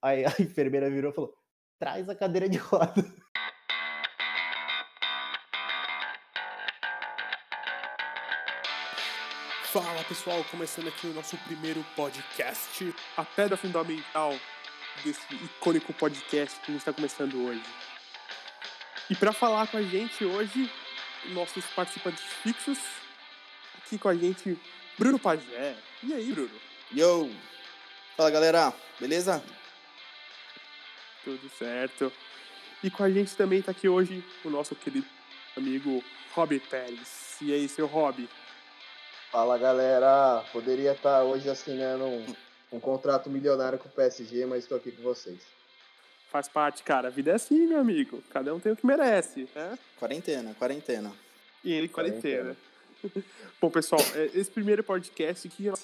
Aí a enfermeira virou e falou: traz a cadeira de roda. Fala pessoal, começando aqui o nosso primeiro podcast, a pedra fundamental desse icônico podcast que a gente está começando hoje. E para falar com a gente hoje, nossos participantes fixos, aqui com a gente, Bruno Pajé. E aí, Bruno? Yo! Fala galera, beleza? Tudo certo. E com a gente também está aqui hoje o nosso querido amigo Rob Pérez. E aí, seu Rob? Fala galera, poderia estar hoje assinando um, um contrato milionário com o PSG, mas estou aqui com vocês. Faz parte, cara. A vida é assim, meu amigo. Cada um tem o que merece. Né? Quarentena, quarentena. E ele, quarentena. quarentena. Bom, pessoal, é, esse primeiro podcast que eu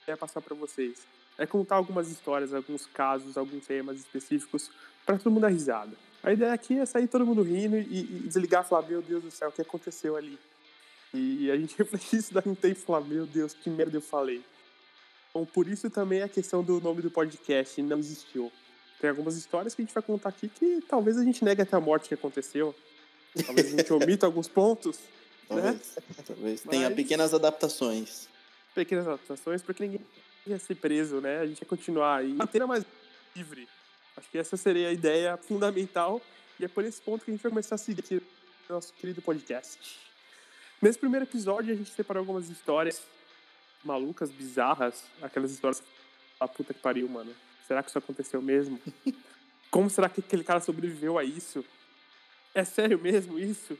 queria passar para vocês é contar algumas histórias, alguns casos, alguns temas específicos para todo mundo dar risada. A ideia aqui é sair todo mundo rindo e, e desligar e falar: Meu Deus do céu, o que aconteceu ali? E a gente refletir isso daí um tempo e falar, meu Deus, que merda eu falei. Então, por isso também a questão do nome do podcast não existiu. Tem algumas histórias que a gente vai contar aqui que talvez a gente negue até a morte que aconteceu. Talvez a gente omita alguns pontos. Talvez. Né? Talvez tenha Mas... pequenas adaptações. Pequenas adaptações, porque ninguém ia ser preso, né? A gente ia continuar aí. Manter mais livre. Acho que essa seria a ideia fundamental. E é por esse ponto que a gente vai começar a seguir o nosso querido podcast. Nesse primeiro episódio, a gente separou algumas histórias malucas, bizarras, aquelas histórias a puta que pariu, mano. Será que isso aconteceu mesmo? Como será que aquele cara sobreviveu a isso? É sério mesmo isso?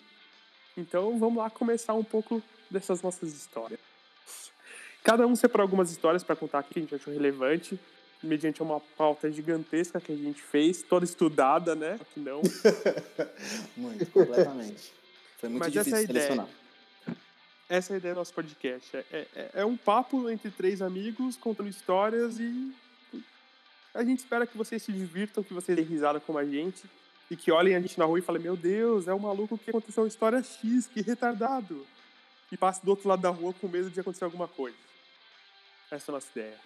Então vamos lá começar um pouco dessas nossas histórias. Cada um separou algumas histórias para contar aqui que a gente achou relevante, mediante uma pauta gigantesca que a gente fez, toda estudada, né? Aqui não. muito, completamente. Foi muito Mas difícil essa é selecionar. Ideia. Essa é a ideia do nosso podcast. É, é, é, um papo entre três amigos contando histórias e a gente espera que vocês se divirtam, que vocês deem risada como a gente e que olhem a gente na rua e falem: Meu Deus, é um maluco que aconteceu uma história X, que retardado. E passe do outro lado da rua com medo de acontecer alguma coisa. Essa é a nossa ideia.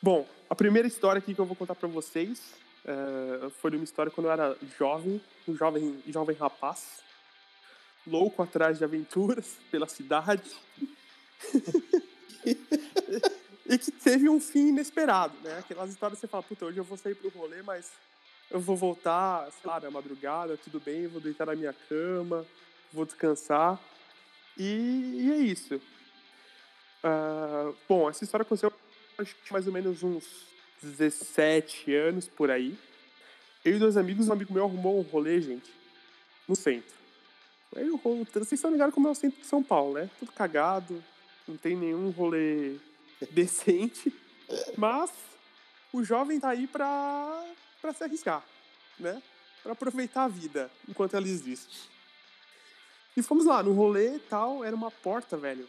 Bom, a primeira história aqui que eu vou contar para vocês uh, foi uma história quando eu era jovem, um jovem, jovem rapaz louco atrás de aventuras pela cidade. e que teve um fim inesperado, né? Aquelas histórias que você fala, puta, hoje eu vou sair pro rolê, mas eu vou voltar, sei lá, na madrugada, tudo bem, vou deitar na minha cama, vou descansar. E, e é isso. Uh, bom, essa história aconteceu acho que mais ou menos uns 17 anos por aí. Eu e dois amigos, um amigo meu arrumou um rolê, gente, no centro. Aí o rolo, vocês estão ligados como é o centro de São Paulo, né? Tudo cagado, não tem nenhum rolê decente, mas o jovem tá aí pra, pra se arriscar, né? Pra aproveitar a vida enquanto ela existe. E fomos lá, no rolê e tal, era uma porta, velho,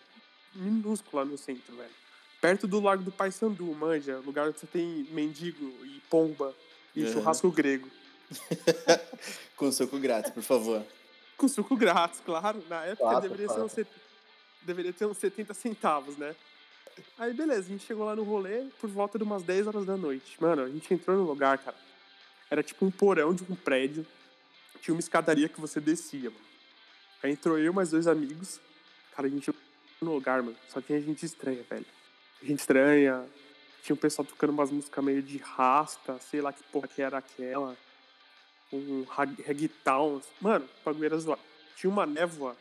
minúscula no centro, velho. Perto do Lago do Paissandu, manja, lugar onde você tem mendigo e pomba e churrasco grego. Com suco grátis, por favor. Com suco grátis, claro. Na época claro, deveria, claro. Ser um, deveria ter uns 70 centavos, né? Aí beleza, a gente chegou lá no rolê por volta de umas 10 horas da noite. Mano, a gente entrou no lugar, cara. Era tipo um porão de um prédio. Tinha uma escadaria que você descia, mano. Aí entrou eu e mais dois amigos. Cara, a gente no lugar, mano. Só tinha gente estranha, velho. Gente estranha. Tinha um pessoal tocando umas músicas meio de rasta, sei lá que porra que era aquela um reggaeton. Mano, o bagulho era zoado. Tinha uma névoa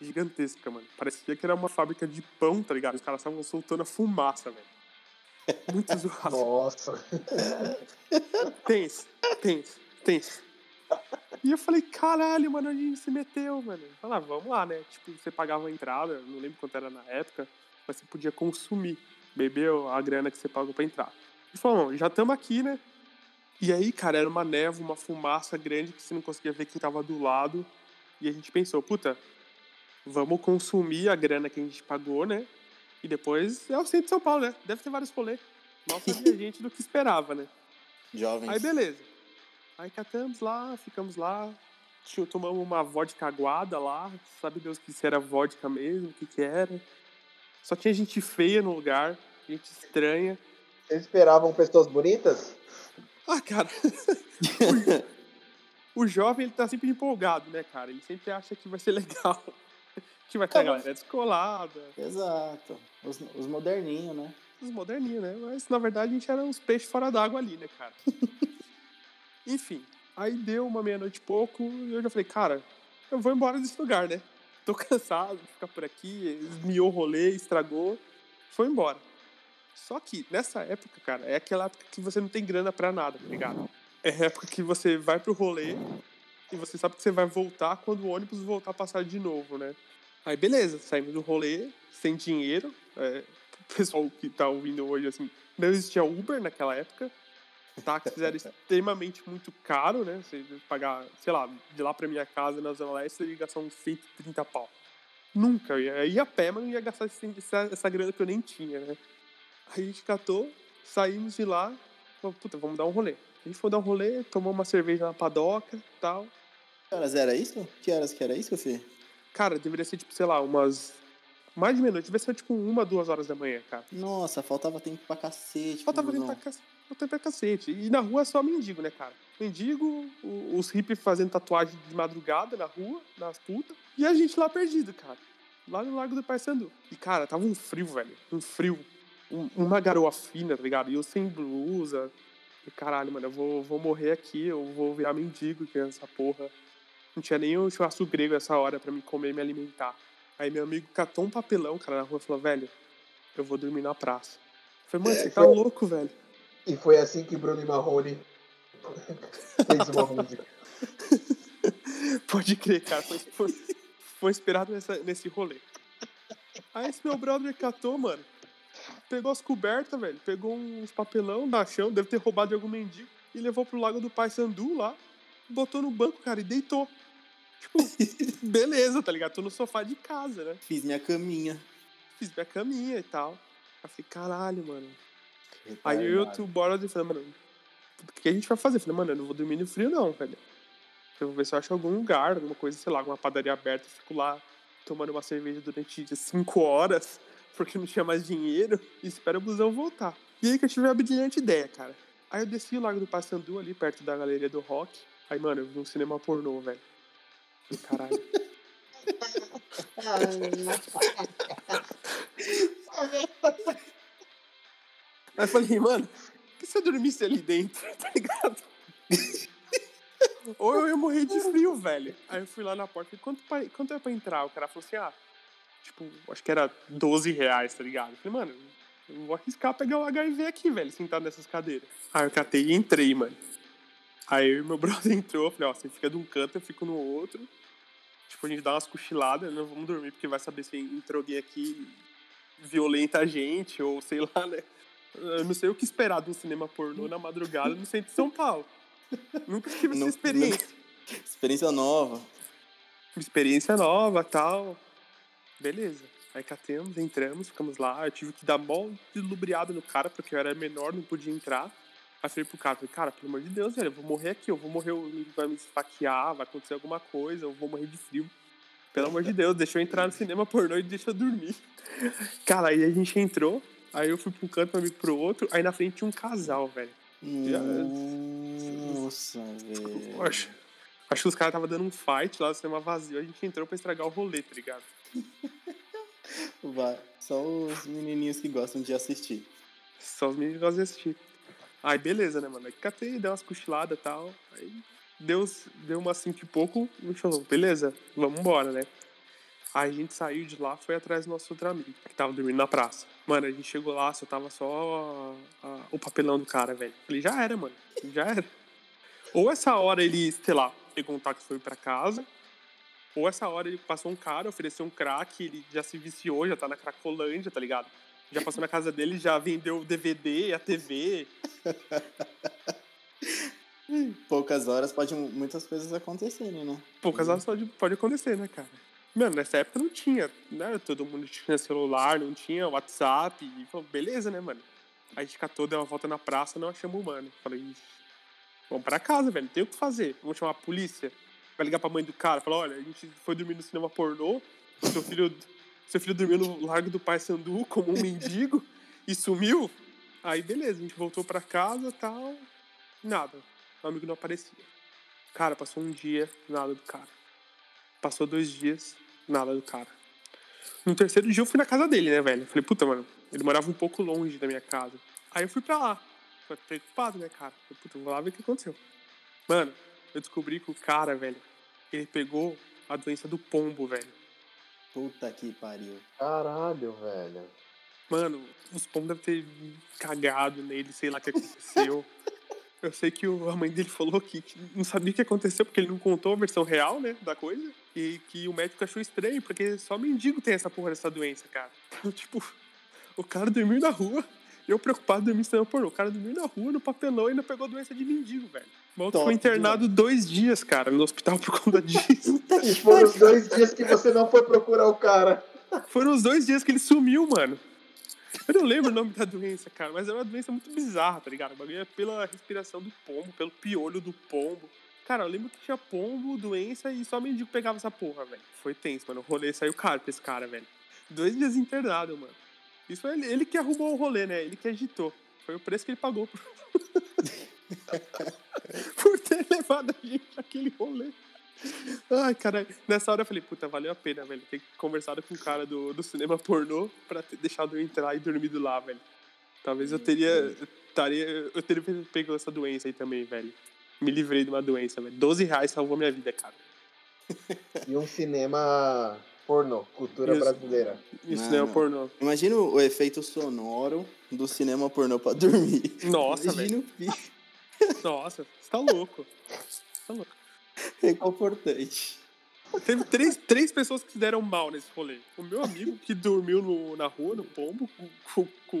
gigantesca, mano. Parecia que era uma fábrica de pão, tá ligado? Os caras estavam soltando a fumaça, velho. Muito zoado. Nossa. Tenso, tenso, tenso. E eu falei, caralho, mano, a gente se meteu, mano. Falei, ah, vamos lá, né? Tipo, você pagava a entrada, não lembro quanto era na época, mas você podia consumir, beber a grana que você pagou pra entrar. E falou, já estamos aqui, né? E aí, cara, era uma névoa, uma fumaça grande que você não conseguia ver quem tava do lado. E a gente pensou, puta, vamos consumir a grana que a gente pagou, né? E depois é o centro de São Paulo, né? Deve ter vários rolês. Mal sabia gente do que esperava, né? Jovens. Aí, beleza. Aí catamos lá, ficamos lá. Tomamos uma vodka aguada lá. Sabe Deus que se era vodka mesmo, o que que era. Só tinha gente feia no lugar, gente estranha. Vocês esperavam pessoas bonitas? Ah, cara. o, jovem, ele tá sempre empolgado, né, cara? Ele sempre acha que vai ser legal. Que vai ter a bom. galera descolada, Exato. Os, os moderninhos, né? os moderninhos, né? Mas, na verdade, a gente era uns peixes fora d'água ali, né, cara? Enfim, aí deu uma meia-noite e pouco e eu já falei, cara, eu vou embora desse lugar, né? Tô cansado de ficar por aqui, esmiou o rolê, estragou, foi embora. Só que, nessa época, cara, é aquela época que você não tem grana pra nada, tá ligado? É a época que você vai pro rolê e você sabe que você vai voltar quando o ônibus voltar a passar de novo, né? Aí, beleza, saímos do rolê, sem dinheiro. É, o pessoal que tá ouvindo hoje, assim, não existia Uber naquela época. Táxis era extremamente muito caro, né? Você pagar, sei lá, de lá pra minha casa na Zona Leste, você ia gastar uns 130 pau. Nunca, eu ia, ia a pé, mas não ia gastar esse- essa, essa grana que eu nem tinha, né? Aí a gente catou, saímos de lá, falou, puta, vamos dar um rolê. A gente foi dar um rolê, tomou uma cerveja na padoca e tal. Que horas era isso? Que horas que era isso, Fê? Cara, deveria ser, tipo, sei lá, umas. Mais de meia-noite, devia ser tipo uma, duas horas da manhã, cara. Nossa, faltava tempo pra cacete. Faltava tempo pra, tempo pra cacete. E na rua é só mendigo, né, cara? Mendigo, os hippies fazendo tatuagem de madrugada na rua, nas putas. E a gente lá perdido, cara. Lá no Largo do Paissandu. E, cara, tava um frio, velho. Um frio. Um- uma garoa fina, tá ligado? E eu sem blusa. E, caralho, mano, eu vou, vou morrer aqui. Eu vou virar mendigo aqui nessa porra. Não tinha nem o churrasco grego essa hora pra me comer e me alimentar. Aí meu amigo catou um papelão, cara, na rua e falou, velho, eu vou dormir na praça. Eu falei, mano, você tá louco, velho? E foi assim que Bruno e Marrone fez uma música. Pode crer, cara. Foi, foi, foi inspirado nessa, nesse rolê. Aí esse meu brother catou, mano. Pegou as cobertas, velho. Pegou uns papelão da chão, deve ter roubado de algum mendigo. E levou pro lago do Pai Sandu lá. Botou no banco, cara, e deitou. Tipo, beleza, tá ligado? Tô no sofá de casa, né? Fiz minha caminha. Fiz minha caminha e tal. Aí falei, caralho, mano. Aí eu e outro brother falei, mano, o que a gente vai fazer? Eu falei, mano, eu não vou dormir no frio, não, velho. Eu vou ver se eu acho algum lugar, alguma coisa, sei lá, alguma padaria aberta, fico lá tomando uma cerveja durante cinco horas, porque não tinha mais dinheiro, e espero o busão voltar. E aí que eu tive a brilhante ideia, cara. Aí eu desci o Lago do Passandu, ali perto da galeria do rock. Aí, mano, eu vi um cinema pornô, velho. Caralho. Aí eu falei, mano, e se eu dormisse ali dentro, tá ligado? Ou eu ia morrer de frio, velho. Aí eu fui lá na porta e quanto, quanto é pra entrar? O cara falou assim, ah, tipo, acho que era 12 reais, tá ligado? Eu falei, mano, eu vou arriscar pegar o HIV aqui, velho, sentado nessas cadeiras. Aí eu catei e entrei, mano. Aí eu meu brother entrou, eu falei, ó, você fica de um canto, eu fico no outro. Tipo, a gente dá umas cochiladas, não vamos dormir, porque vai saber se entrou alguém aqui violenta a gente, ou sei lá, né? Eu não sei o que esperar de um cinema pornô na madrugada no centro de São Paulo. Nunca tive essa Não- experiência. Experiência nova. Experiência nova tal. Beleza. Aí catemos, entramos, ficamos lá. Eu tive que dar mó de lubriado no cara, porque eu era menor, não podia entrar. Aí falei pro cara, falei, cara, pelo amor de Deus, velho, eu vou morrer aqui, eu vou morrer, ele vai me esfaquear, vai acontecer alguma coisa, eu vou morrer de frio. Pelo amor de Deus, deixa eu entrar no cinema pornô e deixa eu dormir. Cara, aí a gente entrou, aí eu fui pra um canto, meu amigo pro outro, aí na frente tinha um casal, velho. Nossa, velho. Acho, acho que os caras estavam dando um fight lá no cinema vazio, a gente entrou pra estragar o rolê, tá ligado? Vai. Só os menininhos que gostam de assistir. Só os meninos gostam de assistir. Aí beleza, né, mano? Aí catei, dei umas cochiladas e tal. Aí deu, deu umas cinco e pouco, me falou, beleza, vamos embora, né? Aí a gente saiu de lá, foi atrás do nosso outro amigo, que tava dormindo na praça. Mano, a gente chegou lá, só tava só a- o papelão do cara, velho. Falei, já era, mano, já era. Ou essa hora ele, sei lá, pegou um táxi e foi pra casa, ou essa hora ele passou um cara, ofereceu um crack, ele já se viciou, já tá na cracolândia, tá ligado? Já passou na casa dele, já vendeu o DVD, a TV. Poucas horas pode muitas coisas acontecerem, né? Poucas horas pode, pode acontecer, né, cara? Mano, nessa época não tinha, né? Todo mundo tinha celular, não tinha WhatsApp. E falou, beleza, né, mano? Aí a gente catou, deu uma volta na praça, não achamos o mano. Falei, "Ixi, vamos pra casa, velho, não tem o que fazer. Vamos chamar a polícia. Vai ligar pra mãe do cara, falar, olha, a gente foi dormir no cinema pornô, o seu filho, seu filho dormiu no Largo do Pai Sandu como um mendigo e sumiu. Aí, beleza, a gente voltou pra casa tal. Nada. O amigo não aparecia. Cara, passou um dia, nada do cara. Passou dois dias, nada do cara. No terceiro dia eu fui na casa dele, né, velho? Falei, puta, mano, ele morava um pouco longe da minha casa. Aí eu fui pra lá. Fiquei preocupado, né, cara? Falei, puta, vou lá ver o que aconteceu. Mano, eu descobri que o cara, velho, ele pegou a doença do pombo, velho. Puta que pariu. Caralho, velho. Mano, os pombos devem ter cagado nele, sei lá o que aconteceu. Eu sei que o- a mãe dele falou que, que não sabia o que aconteceu, porque ele não contou a versão real, né, da coisa. E que o médico achou estranho, porque só mendigo tem essa porra dessa doença, cara. Então, tipo, o cara dormiu na rua, eu preocupado dormindo cinema pornô. O cara dormiu na rua, no papelão, e ainda pegou doença de mendigo, velho. O maluco ficou internado dois dias, cara, no hospital por conta disso. E foram os dois dias que você não foi procurar o cara. Foram os dois dias que ele sumiu, mano. Eu não lembro o nome da doença, cara, mas era uma doença muito bizarra, tá ligado? O bagulho é pela respiração do pombo, pelo piolho do pombo. Cara, eu lembro que tinha pombo, doença e só mendigo pegava essa porra, velho. Foi tenso, mano. O rolê saiu caro pra esse cara, velho. Dois dias internado, mano. Isso foi ele, ele que arrumou o rolê, né? Ele que agitou. Foi o preço que ele pagou por, por ter levado a gente naquele rolê. Ai, cara, nessa hora eu falei, puta, valeu a pena, velho. Ter conversado com o cara do, do cinema pornô pra ter deixado eu entrar e dormido lá, velho. Talvez eu teria. eu Taria, eu teria pego essa doença aí também, velho. Me livrei de uma doença, velho. 12 reais salvou minha vida, cara. E um cinema pornô, cultura Isso. brasileira. Isso Não, não é pornô. Imagina o efeito sonoro do cinema pornô pra dormir. Nossa, Imagina velho. Nossa, você tá louco. Você tá louco. reconfortante. Teve três, três pessoas que se deram mal nesse rolê. O meu amigo, que dormiu no- na rua, no pombo, com, com, com,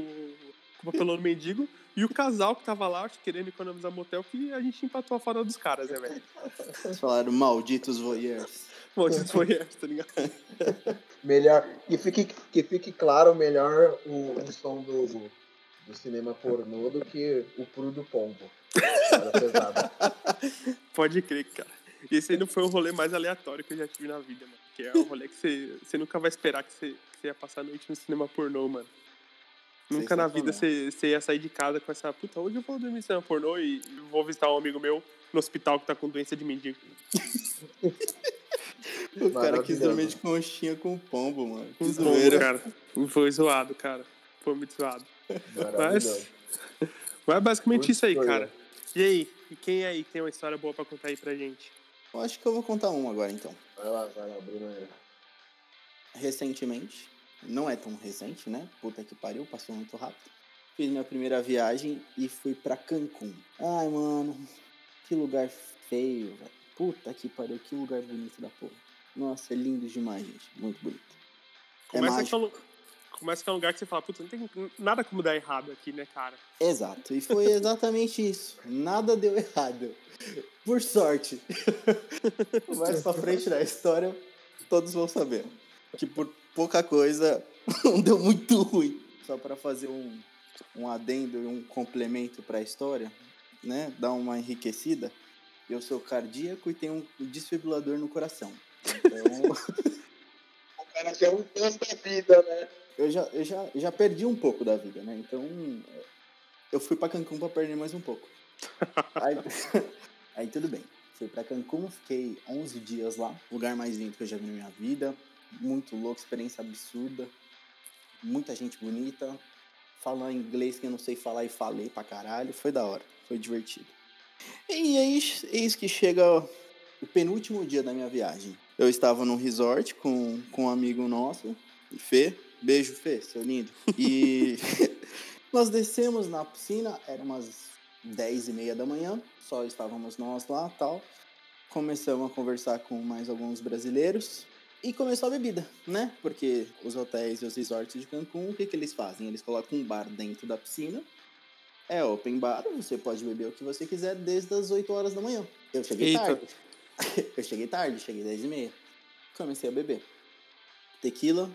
com o papelão mendigo, e o casal que tava lá, acho, querendo economizar motel, que a gente empatou a foda dos caras, né, velho? Eles falaram malditos voyeurs. Isso foi essa, tá ligado? Melhor. Que fique, que fique claro melhor o, o som do, do cinema pornô do que o cru do pombo. Pode crer, cara. Esse aí não foi o rolê mais aleatório que eu já tive na vida, mano. Que é um rolê que você, você nunca vai esperar que você, que você ia passar a noite no cinema pornô, mano. Nunca na vida você, você ia sair de casa com essa puta, hoje eu vou dormir no cinema pornô e vou visitar um amigo meu no hospital que tá com doença de mendigo. O cara quis dormir de conchinha com pombo, mano. Que zoeira. pombo, cara. Foi zoado, cara. Foi muito zoado. Mas, mas é basicamente Muito isso aí, cara. E aí? E quem aí tem uma história boa pra contar aí pra gente? Eu acho que eu vou contar um agora, então. Vai lá, vai lá, Bruno. Recentemente, não é tão recente, né? Puta que pariu, passou muito rápido. Fiz minha primeira viagem e fui pra Cancún. Ai, mano, que lugar feio, velho. Puta que pariu, que lugar bonito da porra. Nossa, é lindo demais, gente. Muito bonito. Começa, mágico. que é um, começa que é um lugar que você fala, puta, não tem nada como dar errado aqui, né, cara? Exato, e foi exatamente isso. Nada deu errado. Por sorte. Mais pra frente da história, todos vão saber. Que por pouca coisa não deu muito ruim. Só para fazer um, um adendo e um complemento para a história, né? Dar uma enriquecida. Eu sou cardíaco e tenho um desfibrilador no coração. Então, O cara quer um tanto da vida, né? eu já, eu já, já perdi um pouco da vida, né? Então, eu fui pra Cancún pra perder mais um pouco. Aí, aí tudo bem. Fui pra Cancún, fiquei 11 dias lá. Lugar mais lindo que eu já vi na minha vida. Muito louco, experiência absurda. Muita gente bonita. Falar inglês que eu não sei falar e falei pra caralho. Foi da hora, foi divertido. E aí, eis que chega o penúltimo dia da minha viagem. Eu estava num resort com, com um amigo nosso, Fê. Beijo, Fê, seu lindo. E nós descemos na piscina, era umas 10 e meia da manhã, só estávamos nós lá tal. Começamos a conversar com mais alguns brasileiros e começou a bebida, né? Porque os hotéis e os resorts de Cancún, o que, que eles fazem? Eles colocam um bar dentro da piscina. É open bar, você pode beber o que você quiser desde as 8 horas da manhã. Eu cheguei Eita. tarde. Eu cheguei tarde, cheguei 10 e meia. Comecei a beber. Tequila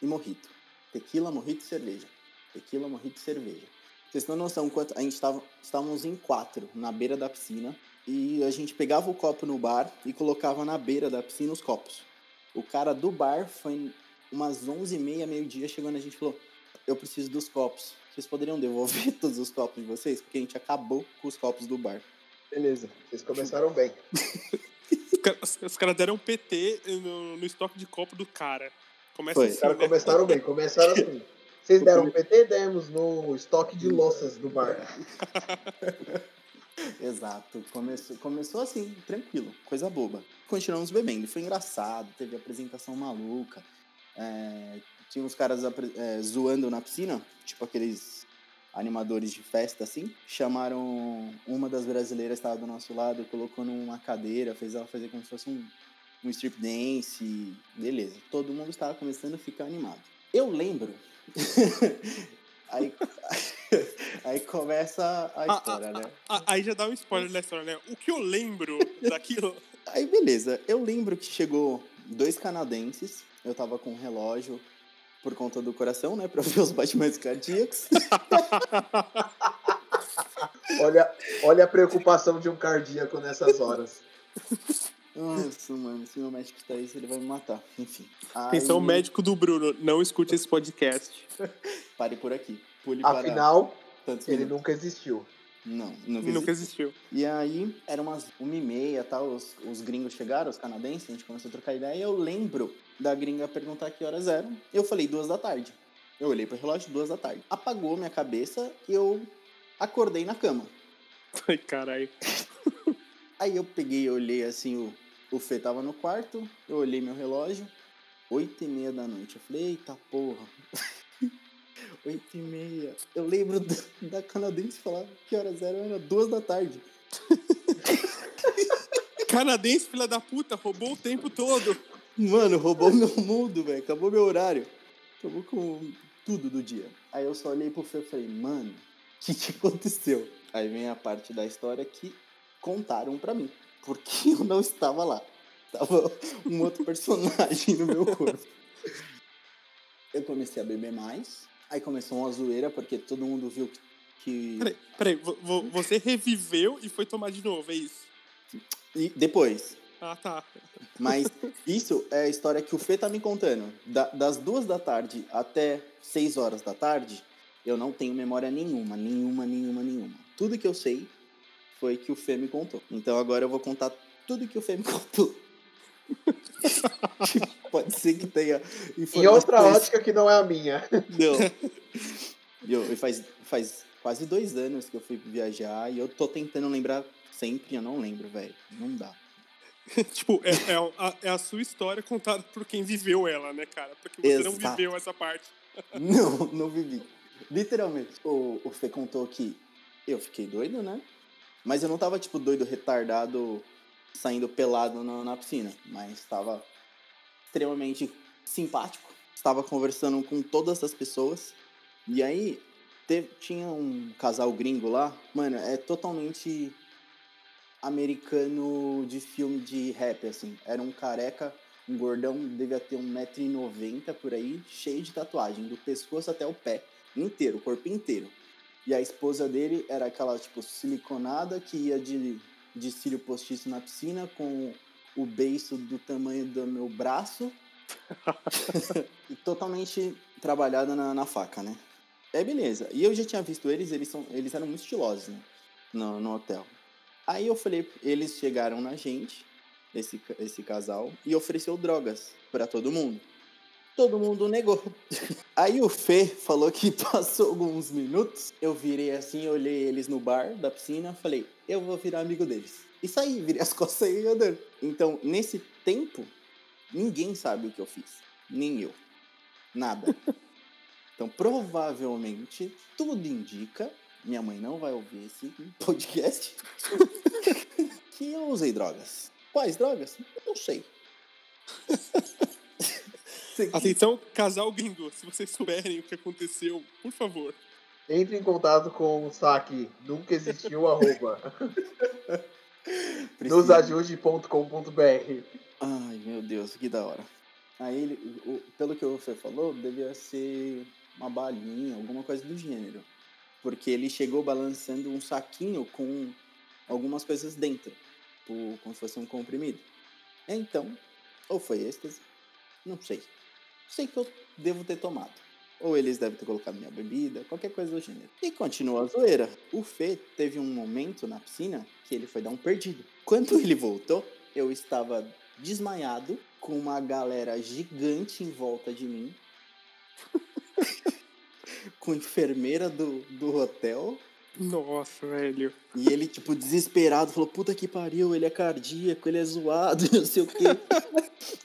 e morrito. Tequila, morrito e cerveja. Tequila, morrito e cerveja. Vocês não têm noção quanto. A gente tava. Estávamos em quatro na beira da piscina. E a gente pegava o copo no bar e colocava na beira da piscina os copos. O cara do bar foi umas 11h30, meio-dia, chegando a gente falou: eu preciso dos copos. Vocês poderiam devolver todos os copos de vocês? Porque a gente acabou com os copos do bar. Beleza, vocês começaram bem. Os caras os deram um PT no, no estoque de copo do cara. Começa Foi. Os assim, caras né? começaram bem, começaram assim. Vocês deram um PT, demos no estoque de louças do bar. Exato. Começou, começou assim, tranquilo, coisa boba. Continuamos bebendo. Foi engraçado, teve apresentação maluca. é, tinha uns caras é, zoando na piscina, tipo aqueles animadores de festa assim. Chamaram uma das brasileiras que estava do nosso lado, colocou numa cadeira, fez ela fazer como se fosse um, um strip dance. Beleza. Todo mundo estava começando a ficar animado. Eu lembro. aí, aí começa a Ah, história, né? Ah, aí já dá um spoiler da história, né? O que eu lembro daquilo. Aí beleza, eu lembro que chegou dois canadenses, eu tava com um relógio por conta do coração, né, pra ver os batimentos cardíacos. Olha, olha a preocupação de um cardíaco nessas horas. Nossa, mano, se meu médico tá aí, ele vai me matar. Enfim. Atenção, Aí, médico do Bruno, não escute esse podcast. Pare por aqui. Pule para Afinal, tantos ele minutos. nunca existiu. Não, nunca, Nunca existiu. existiu. E aí, era umas uma e meia, tal, os, os gringos chegaram, os canadenses, a gente começou a trocar ideia, e eu lembro da gringa perguntar que horas eram. Eu falei duas da tarde. Eu olhei pro relógio, duas da tarde. Apagou minha cabeça e eu acordei na cama. Ai, caralho. Aí eu peguei e olhei assim, o, o Fê tava no quarto, eu olhei meu relógio, oito e meia da noite. Eu falei, eita porra. Oito e meia. Eu lembro da, da canadense falar que horas eram, era duas da tarde. Canadense, filha da puta, roubou o tempo todo. Mano, roubou meu mundo, velho. Acabou meu horário. Acabou com tudo do dia. Aí eu só olhei pro Fê e falei, mano, o que, que aconteceu? Aí vem a parte da história que contaram pra mim. Porque eu não estava lá. Tava um outro personagem no meu corpo. Eu comecei a beber mais. Aí começou uma zoeira, porque todo mundo viu que. que... Peraí, peraí, vo- vo- você reviveu e foi tomar de novo, é isso? E depois. Ah, tá. Mas isso é a história que o Fê tá me contando. Da- das duas da tarde até seis horas da tarde, eu não tenho memória nenhuma, nenhuma, nenhuma, nenhuma. Tudo que eu sei foi que o Fê me contou. Então agora eu vou contar tudo que o Fê me contou. Pode ser que tenha Em outra ótica que não é a minha. Não. Eu, e faz, faz quase dois anos que eu fui viajar e eu tô tentando lembrar sempre, eu não lembro, velho. Não dá. tipo, é, é a, é a sua história contada por quem viveu ela, né, cara? Porque você não Exato. viveu essa parte. Não, não vivi. Literalmente. O, o Fê contou que eu fiquei doido, né? Mas eu não tava, tipo, doido, retardado, saindo pelado na, na piscina. Mas tava extremamente simpático. Estava conversando com todas as pessoas. E aí, tinha um casal gringo lá. Mano, é totalmente americano de filme de rap, assim. Era um careca, um gordão, devia ter 1,90m por aí, cheio de tatuagem, do pescoço até o pé, inteiro, o corpo inteiro. E a esposa dele era aquela, tipo, siliconada que ia de, de cílio postiço na piscina com o beiço do tamanho do meu braço e totalmente trabalhada na, na faca, né? É beleza. E eu já tinha visto eles, eles, são, eles eram muito estilosos, né? No, no hotel. Aí eu falei, eles chegaram na gente, esse, esse casal, e ofereceu drogas pra todo mundo. Todo mundo negou. Aí o Fê falou que passou alguns minutos, eu virei assim, olhei eles no bar da piscina, falei, eu vou virar amigo deles. E saí, virei as costas e andando. Então, nesse tempo, ninguém sabe o que eu fiz. Nem eu. Nada. Então, provavelmente, tudo indica, minha mãe não vai ouvir esse podcast, que eu usei drogas. Quais drogas? Não sei. Atenção, casal gringo, se vocês souberem o que aconteceu, por favor. Entre em contato com o saque nunca existiu arroba nosajude.com.br. Ai, meu Deus, que da hora. Aí, pelo que o Fê falou, devia ser uma balinha, alguma coisa do gênero. Porque ele chegou balançando um saquinho com algumas coisas dentro, tipo, como se fosse um comprimido. Então, ou foi êxtase, não sei. Sei que eu devo ter tomado. ou eles devem ter colocado minha bebida, qualquer coisa do gênero. E continua a zoeira. O Fê teve um momento na piscina que ele foi dar um perdido. Quando ele voltou, eu estava desmaiado, com uma galera gigante em volta de mim, com enfermeira do, do hotel. Nossa, velho. E ele, tipo, desesperado, falou: Puta que pariu, ele é cardíaco, ele é zoado, não sei o quê.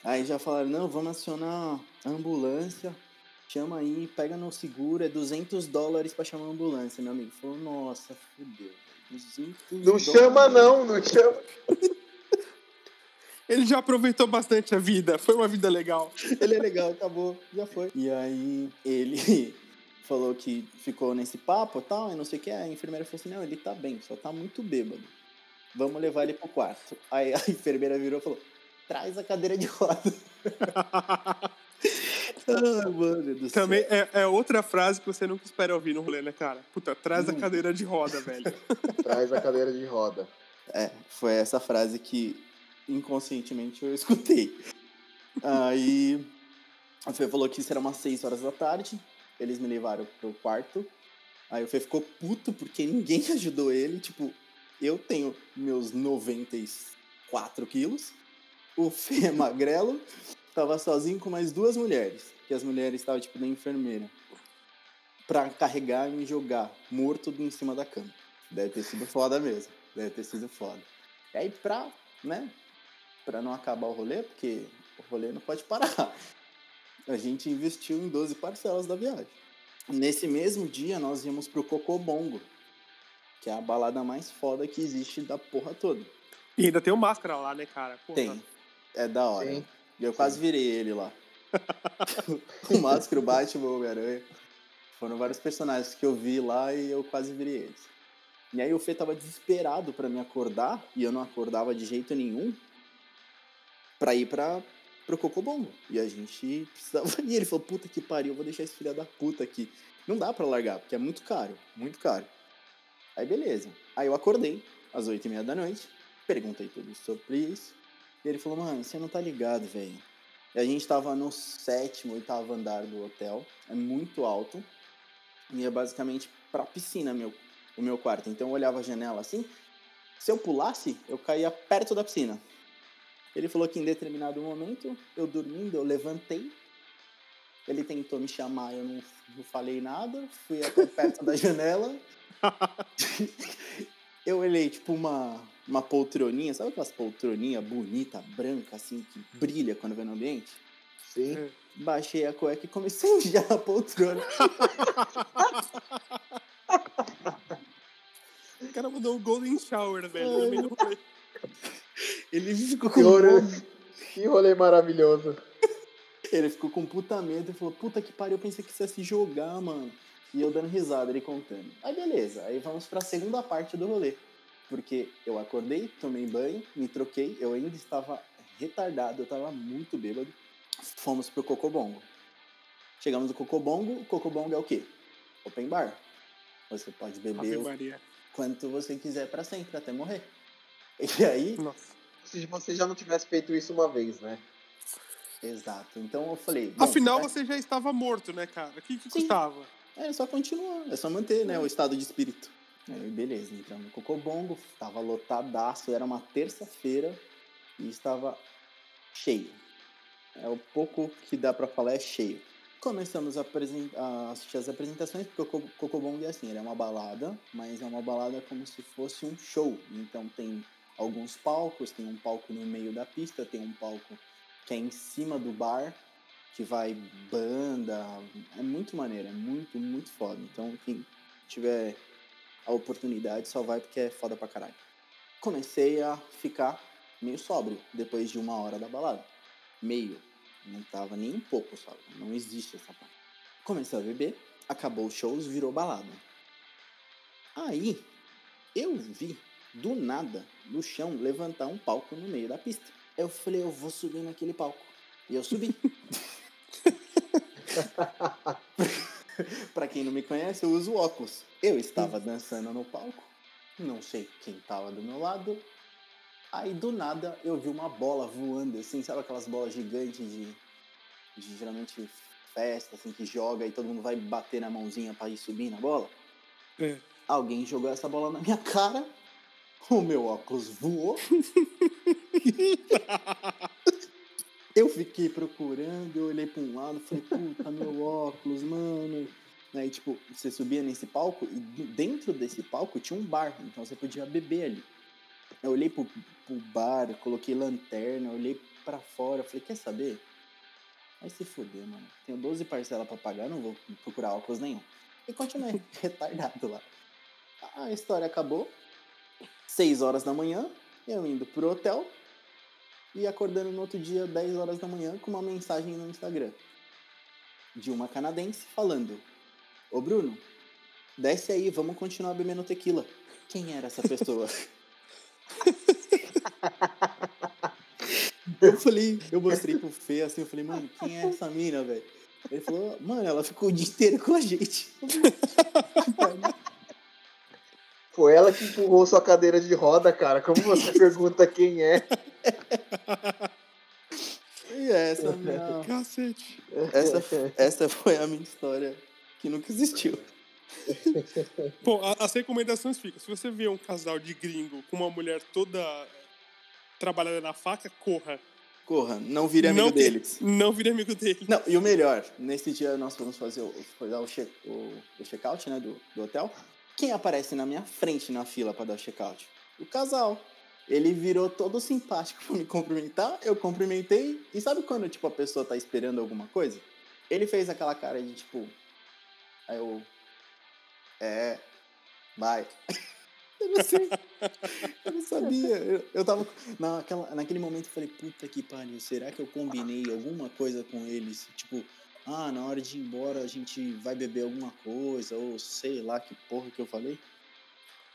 aí já falaram: Não, vamos acionar a ambulância. Chama aí, pega no seguro, é 200 dólares pra chamar a ambulância. Meu amigo falou: Nossa, fudeu. 200 Não chama, dólares." não, não chama. Ele já aproveitou bastante a vida. Foi uma vida legal. Ele é legal, acabou, já foi. E aí ele falou que ficou nesse papo e tal, e não sei o que. A enfermeira falou assim: não, ele tá bem, só tá muito bêbado. Vamos levar ele pro quarto. Aí a enfermeira virou e falou: traz a cadeira de roda. Ai, mano do céu. Também é, é outra frase que você nunca espera ouvir no rolê, né, cara? Puta, traz a Nunca. cadeira de roda, velho. Traz a cadeira de roda. É, foi essa frase que inconscientemente eu escutei. Aí a Fê falou que isso era umas 6 horas da tarde. Eles me levaram pro quarto. Aí o Fê ficou puto porque ninguém ajudou ele. Tipo, eu tenho meus 94 quilos. O Fê é magrelo. Tava sozinho com mais duas mulheres. Que as mulheres estavam, tipo, na enfermeira. Pra carregar e me jogar morto em cima da cama. Deve ter sido foda mesmo. Deve ter sido foda. E aí, pra, né? Pra não acabar o rolê, porque o rolê não pode parar. A gente investiu em 12 parcelas da viagem. Nesse mesmo dia, nós íamos pro Cocobongo, que é a balada mais foda que existe da porra toda. E ainda tem o máscara lá, né, cara? Porra. Tem. É da hora. Sim. E eu quase virei ele lá. o Máscara, o Batman, o Homem-Aranha. Foram vários personagens que eu vi lá e eu quase virei eles. E aí o Fê tava desesperado pra me acordar, e eu não acordava de jeito nenhum, pra ir pra, pro Cocobongo. E a gente precisava. E ele falou: puta que pariu, vou deixar esse filho da puta aqui. Não dá pra largar, porque é muito caro, muito caro. Aí beleza. Aí eu acordei, às oito e meia da noite, perguntei tudo sobre isso. E ele falou, mano, você não tá ligado, velho. E a gente tava no sétimo, oitavo andar do hotel. É muito alto. E é basicamente pra piscina meu, o meu quarto. Então eu olhava a janela assim. Se eu pulasse, eu caía perto da piscina. Ele falou que em determinado momento, eu dormindo, eu levantei. Ele tentou me chamar, eu não, não falei nada. Fui até perto da janela. eu olhei, tipo, uma, uma poltroninha. Sabe aquelas poltroninhas bonita, branca, assim, que brilha quando vem no ambiente? Sim. É. Baixei a cueca e comecei a mijar a poltrona. O cara mandou um Golden Shower, velho. rolê. Ele ficou com Que rolê, que rolê maravilhoso. Ele ficou com puta medo e falou, puta que pariu, eu pensei que você ia se jogar, mano. E eu dando risada, ele contando. Aí beleza, aí vamos pra segunda parte do rolê. Porque eu acordei, tomei banho, me troquei, eu ainda estava retardado, eu tava muito bêbado. Fomos pro Cocobongo. Chegamos no Cocobongo, o Cocobongo é o quê? Open bar. Você pode beber o quanto você quiser pra sempre, até morrer. E aí, Nossa. Se você já não tivesse feito isso uma vez, né? exato. Então eu falei. bom, Afinal, vai- você já estava morto, né, cara? O que, que Sim. custava? É só continuar, é só manter, né, o estado de espírito. Aí, beleza, entramos no Cocobongo, tava lotadaço, era uma terça-feira e estava cheio. É o pouco que dá pra falar é cheio. Começamos a, a assistir as apresentações, porque o Co- Cocobongo é assim, ele é uma balada, mas é uma balada como se fosse um show. Então tem alguns palcos, tem um palco no meio da pista, tem um palco que é em cima do bar, que vai banda. É muito maneiro, é muito, muito foda. Então, quem tiver a oportunidade, só vai porque é foda pra caralho. Comecei a ficar meio sóbrio depois de uma hora da balada. Meio. Não tava nem um pouco sóbrio. Não existe essa parte. Comecei a beber, acabou os shows, virou balada. Aí, eu vi, do nada, no chão, levantar um palco no meio da pista. Eu falei, eu vou subir naquele palco. E eu subi. Pra quem não me conhece, eu uso óculos. Eu estava dançando no palco, não sei quem estava do meu lado. Aí do nada eu vi uma bola voando, assim, sabe aquelas bolas gigantes de, de geralmente festa, assim, que joga e todo mundo vai bater na mãozinha pra ir subir na bola. É. Alguém jogou essa bola na minha cara, o meu óculos voou. eu fiquei procurando, eu olhei pra um lado, falei, puta, meu óculos, mano. Aí, tipo, você subia nesse palco e dentro desse palco tinha um bar, então você podia beber ali. Eu olhei pro, pro bar, coloquei lanterna, olhei pra fora, falei, quer saber? Vai se fuder, mano. Tenho 12 parcelas pra pagar, não vou procurar óculos nenhum. E continuei, retardado lá. A história acabou. 6 horas da manhã, eu indo pro hotel e acordando no outro dia, 10 horas da manhã, com uma mensagem no Instagram de uma canadense falando: Ô Bruno, desce aí, vamos continuar bebendo tequila. Quem era essa pessoa? eu falei, eu mostrei pro Fê assim, eu falei, mano, quem é essa mina, velho? Ele falou, mano, ela ficou o dia inteiro com a gente. Foi ela que empurrou sua cadeira de roda, cara. Como você pergunta quem é? E essa, é a minha, Cacete. essa, essa foi a minha história que nunca existiu. Bom, a- as recomendações ficam. Se você vê um casal de gringo com uma mulher toda trabalhada na faca, corra. Corra, não vire amigo não, deles. Não vire amigo dele. Não, e o melhor, nesse dia nós fomos fazer o, dar o, check, o, o check-out, né, do, do hotel. Quem aparece na minha frente na fila pra dar o check-out? O casal. Ele virou todo simpático pra me cumprimentar, eu cumprimentei. E sabe quando, tipo, a pessoa tá esperando alguma coisa? Ele fez aquela cara de, tipo... Aí eu... É... Vai. eu não sei. Eu não sabia. Eu, eu tava... Naquela, naquele momento eu falei, puta que pariu, será que eu combinei alguma coisa com eles? Tipo, ah, na hora de ir embora a gente vai beber alguma coisa, ou sei lá que porra que eu falei.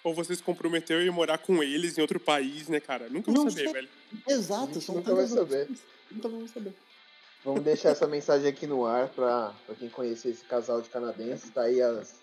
Ou você se comprometeu a ir morar com eles em outro país, né, cara? Nunca vou Não saber, sei. velho. Exato, são nunca vai saber. Nunca vamos saber. Vamos deixar essa mensagem aqui no ar pra, pra quem conhecer esse casal de canadenses. Tá aí as,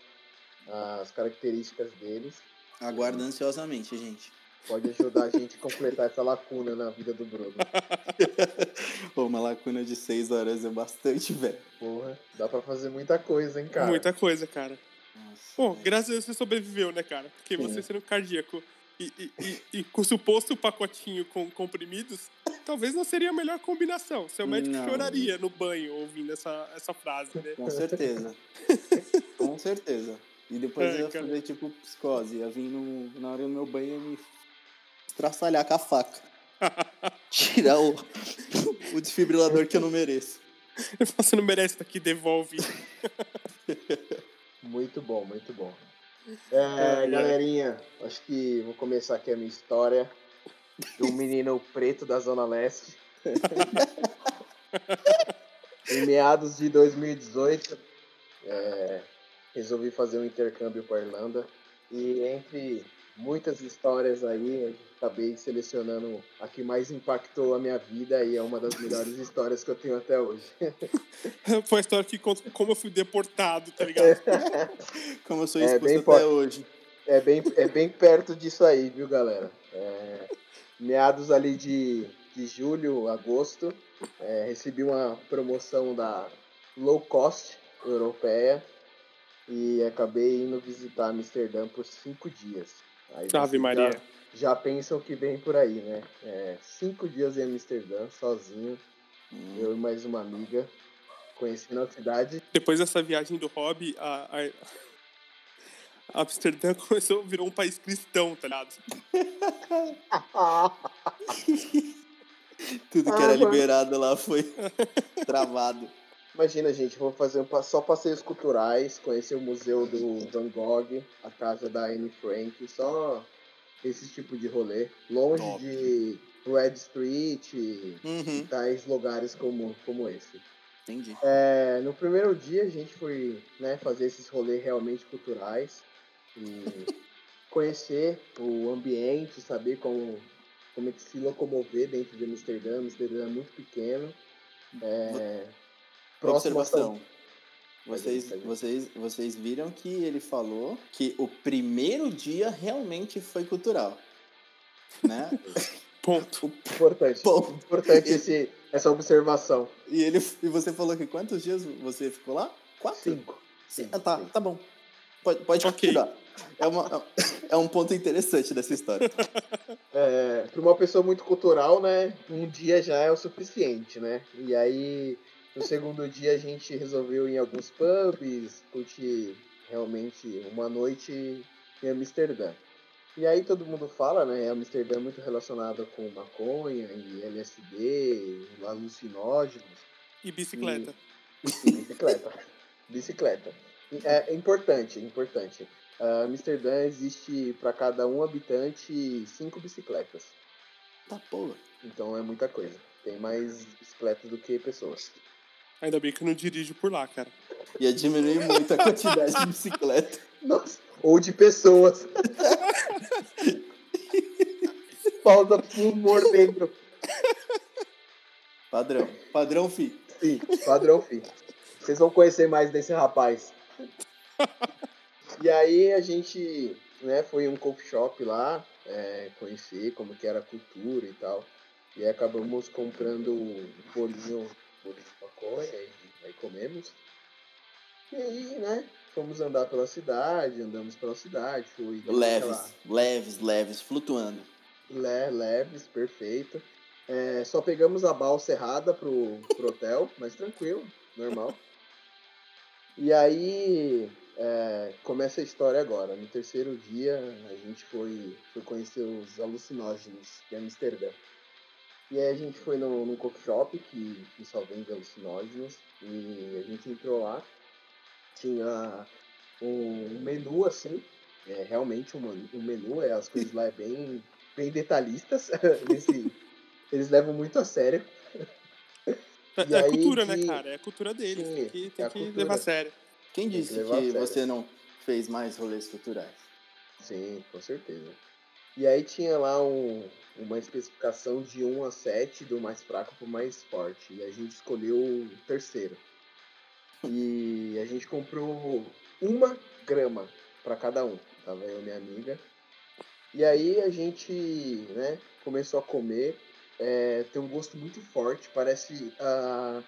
as características deles. Aguardo ansiosamente, gente. Pode ajudar a gente a completar essa lacuna na vida do Bruno. Pô, uma lacuna de seis horas é bastante, velho. Porra, dá pra fazer muita coisa, hein, cara? Muita coisa, cara. Nossa, Bom, velho. graças a Deus você sobreviveu, né, cara? Porque Sim. você sendo cardíaco e, e, e, e com o suposto pacotinho com comprimidos, talvez não seria a melhor combinação. Seu médico Não. choraria no banho ouvindo essa, essa frase, né? Com certeza. Com certeza. E depois É, eu ia cara. fazer tipo psicose. Ia vir no, na hora do meu banho e me estraçalhar com a faca. Tirar o, o desfibrilador que eu não mereço. Você não merece estar aqui, devolve. Muito bom, muito bom. É, galerinha, acho que vou começar aqui a minha história de um menino preto da Zona Leste. em meados de 2018, é, resolvi fazer um intercâmbio para Irlanda. E entre muitas histórias aí, acabei selecionando a que mais impactou a minha vida e é uma das melhores histórias que eu tenho até hoje. Foi a história que conta como eu fui deportado, tá ligado? Como eu sou É, exposto bem até forte. hoje. É bem, é bem perto disso aí, viu, galera? É, meados ali de, de julho, agosto, é, recebi uma promoção da low cost europeia e acabei indo visitar Amsterdã por cinco dias. Aí Ave vocês Maria. Já, já pensam que vem por aí, né? É, cinco dias em Amsterdã, sozinho, Hum. eu e mais uma amiga, conhecendo a cidade. Depois dessa viagem do hobby, a, a, a Amsterdã começou, virou um país cristão, tá ligado? Tudo que era liberado lá foi travado. Imagina, gente, vou fazer um só passeios culturais, conhecer o museu do Van Gogh, a casa da Anne Frank, só esse tipo de rolê. Longe Top. de Red Street e Uhum, tais lugares como, como esse. entendi. É, no primeiro dia a gente foi né, fazer esses rolês realmente culturais e conhecer o ambiente, saber como, como é que se locomover dentro de Amsterdã. Amsterdã é muito pequeno. É, próximo a São- Observação. Vocês, vocês, vocês viram que ele falou que o primeiro dia realmente foi cultural. Né? Ponto. Importante. Ponto. Importante esse, essa observação. E, ele, e você falou que quantos dias você ficou lá? Quatro? Cinco. Sim, ah, tá, tá bom. Pode, pode Ok. continuar. É, uma, é um ponto interessante dessa história. É, para uma pessoa muito cultural, né? Um dia já é o suficiente, né? E aí, no segundo dia, a gente resolveu ir em alguns pubs, curtir realmente uma noite em Amsterdã. E aí todo mundo fala, né? Amsterdã é muito relacionado com maconha e LSD, e alucinógenos. E bicicleta. E bicicleta. bicicleta. E É importante, importante. Ah, Amsterdã existe para cada um habitante cinco bicicletas. Tá porra. Então é muita coisa. Tem mais bicicletas do que pessoas. Ainda bem que eu não dirijo por lá, cara. Ia diminuir muito a quantidade de bicicleta. Nossa, ou de pessoas. Pausa pro humor dentro. Padrão. Padrão, fi. Sim, padrão fim. Vocês vão conhecer mais desse rapaz. E aí a gente né, foi em um coffee shop lá, é, conhecer como que era a cultura e tal. E aí acabamos comprando um bolinho, bolinho maconha e aí comemos. E aí, né, fomos andar pela cidade, andamos pela cidade, fui Leves, leves, leves, flutuando. Le, leves, perfeito. É, só pegamos a balsa errada pro, pro hotel, mas tranquilo, normal. E aí é, começa a história agora. No terceiro dia a gente foi, foi conhecer os alucinógenos de Amsterdã. E aí a gente foi no, num coffee shop que, que só vende alucinógenos. E a gente entrou lá. Tinha um menu assim. É realmente um, um menu, é, as coisas lá é bem, bem detalhistas. Esse- eles levam muito a sério. É, E é a cultura, que- né, cara? É a cultura deles. Sim, tem que, é tem a que cultura. levar a sério. Quem que disse que sério. você não fez mais rolês culturais? Sim, com certeza. E aí tinha lá um, uma especificação de 1 a 7, do mais fraco pro mais forte. E a gente escolheu o terceiro. E a gente comprou uma grama para cada um. Tava eu e minha amiga. E aí a gente né, começou a comer. É, tem um gosto muito forte, parece. ah,